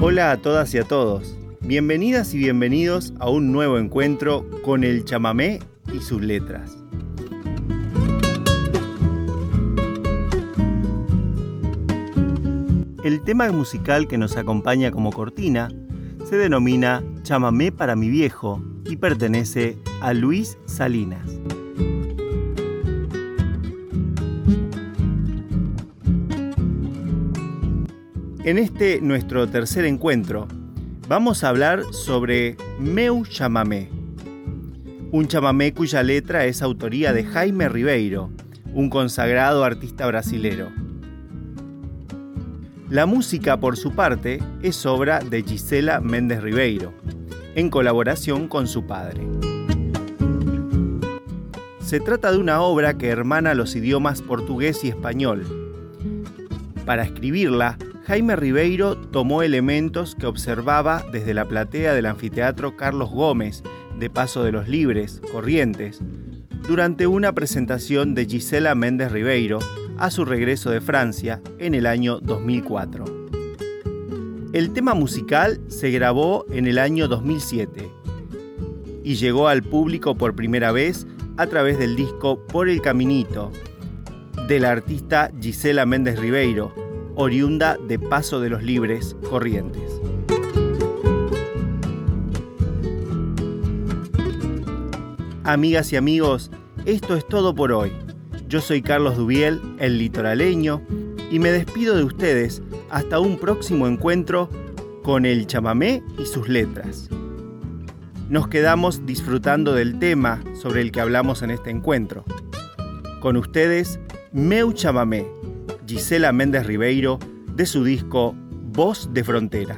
Hola a todas y a todos. Bienvenidas y bienvenidos a un nuevo encuentro con el chamamé y sus letras. El tema musical que nos acompaña como cortina se denomina Chamamé para mi viejo y pertenece a Luis Salinas. En este nuestro tercer encuentro vamos a hablar sobre Meu Chamamé, un chamamé cuya letra es autoría de Jaime Ribeiro, un consagrado artista brasilero. La música, por su parte, es obra de Gisela Méndez Ribeiro, en colaboración con su padre. Se trata de una obra que hermana los idiomas portugués y español. Para escribirla, Jaime Ribeiro tomó elementos que observaba desde la platea del anfiteatro Carlos Gómez de Paso de los Libres, Corrientes, durante una presentación de Gisela Méndez Ribeiro a su regreso de Francia en el año 2004. El tema musical se grabó en el año 2007 y llegó al público por primera vez a través del disco Por el Caminito de la artista Gisela Méndez Ribeiro, oriunda de Paso de los Libres, Corrientes. Amigas y amigos, esto es todo por hoy. Yo soy Carlos Dubiel, el litoraleño, y me despido de ustedes hasta un próximo encuentro con el chamamé y sus letras. Nos quedamos disfrutando del tema sobre el que hablamos en este encuentro. Con ustedes, Meu Chamamé, Gisela Méndez Ribeiro de su disco Voz de Frontera.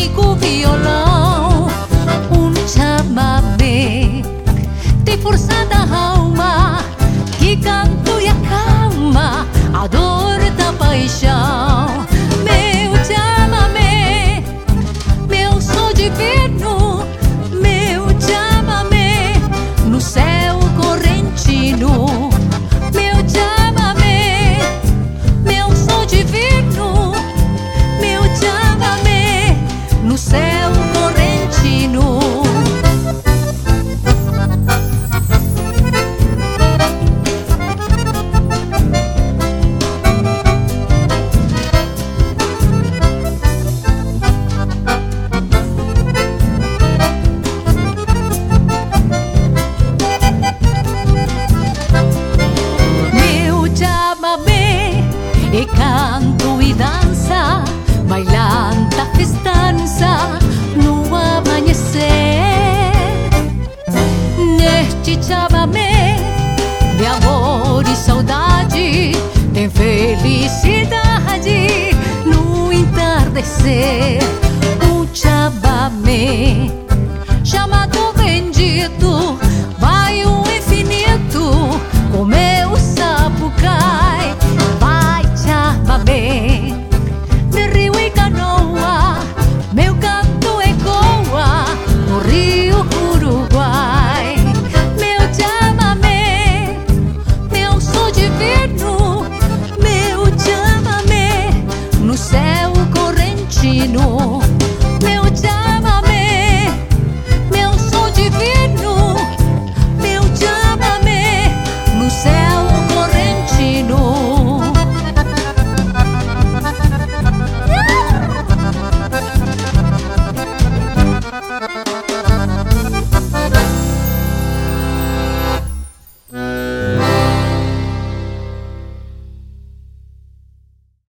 amigo violão. chamamé de amor e saudade, tem felicidade no entardecer. Um chamamé, chamado bendito